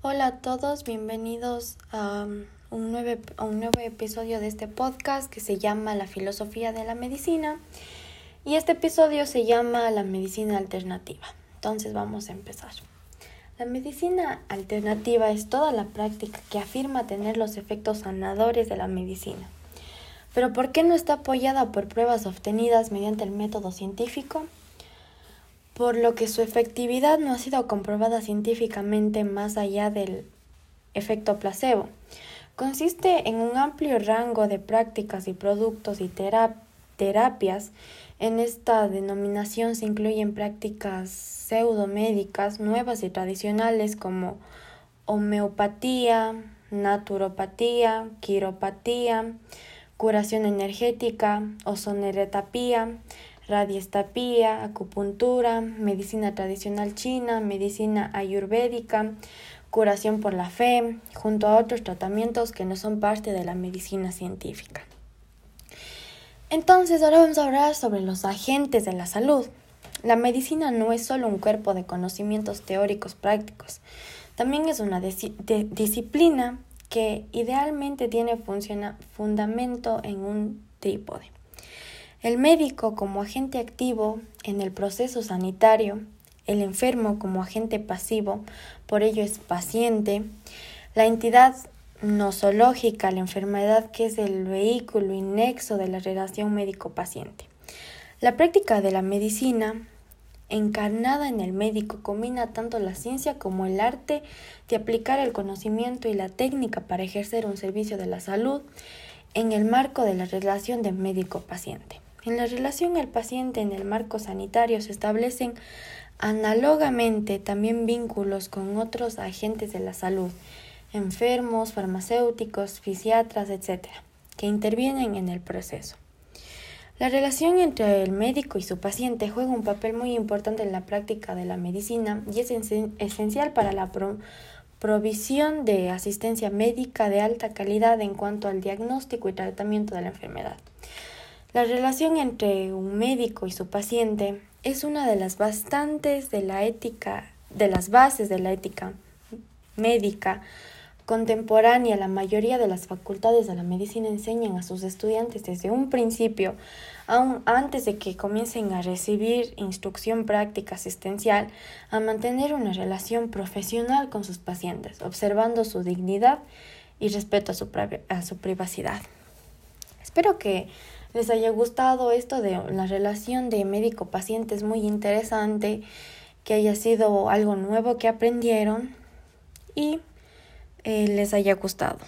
Hola a todos, bienvenidos a un, nuevo, a un nuevo episodio de este podcast que se llama La filosofía de la medicina y este episodio se llama La medicina alternativa. Entonces vamos a empezar. La medicina alternativa es toda la práctica que afirma tener los efectos sanadores de la medicina. Pero ¿por qué no está apoyada por pruebas obtenidas mediante el método científico? Por lo que su efectividad no ha sido comprobada científicamente más allá del efecto placebo. Consiste en un amplio rango de prácticas y productos y terapias. En esta denominación se incluyen prácticas pseudomédicas nuevas y tradicionales como homeopatía, naturopatía, quiropatía, curación energética, ozoneretapía, radiestapía, acupuntura, medicina tradicional china, medicina ayurvédica, curación por la fe, junto a otros tratamientos que no son parte de la medicina científica. Entonces, ahora vamos a hablar sobre los agentes de la salud. La medicina no es solo un cuerpo de conocimientos teóricos prácticos, también es una disciplina que idealmente tiene fundamento en un trípode. El médico como agente activo en el proceso sanitario, el enfermo como agente pasivo, por ello es paciente, la entidad nosológica, la enfermedad que es el vehículo y de la relación médico-paciente. La práctica de la medicina encarnada en el médico combina tanto la ciencia como el arte de aplicar el conocimiento y la técnica para ejercer un servicio de la salud en el marco de la relación de médico-paciente. En la relación al paciente en el marco sanitario se establecen análogamente también vínculos con otros agentes de la salud, enfermos, farmacéuticos, fisiatras, etc., que intervienen en el proceso. La relación entre el médico y su paciente juega un papel muy importante en la práctica de la medicina y es esencial para la provisión de asistencia médica de alta calidad en cuanto al diagnóstico y tratamiento de la enfermedad. La relación entre un médico y su paciente es una de las bastantes de la ética, de las bases de la ética médica contemporánea. La mayoría de las facultades de la medicina enseñan a sus estudiantes desde un principio, aún antes de que comiencen a recibir instrucción práctica asistencial, a mantener una relación profesional con sus pacientes, observando su dignidad y respeto a su, a su privacidad. Espero que les haya gustado esto de la relación de médico-paciente. Es muy interesante que haya sido algo nuevo que aprendieron y eh, les haya gustado.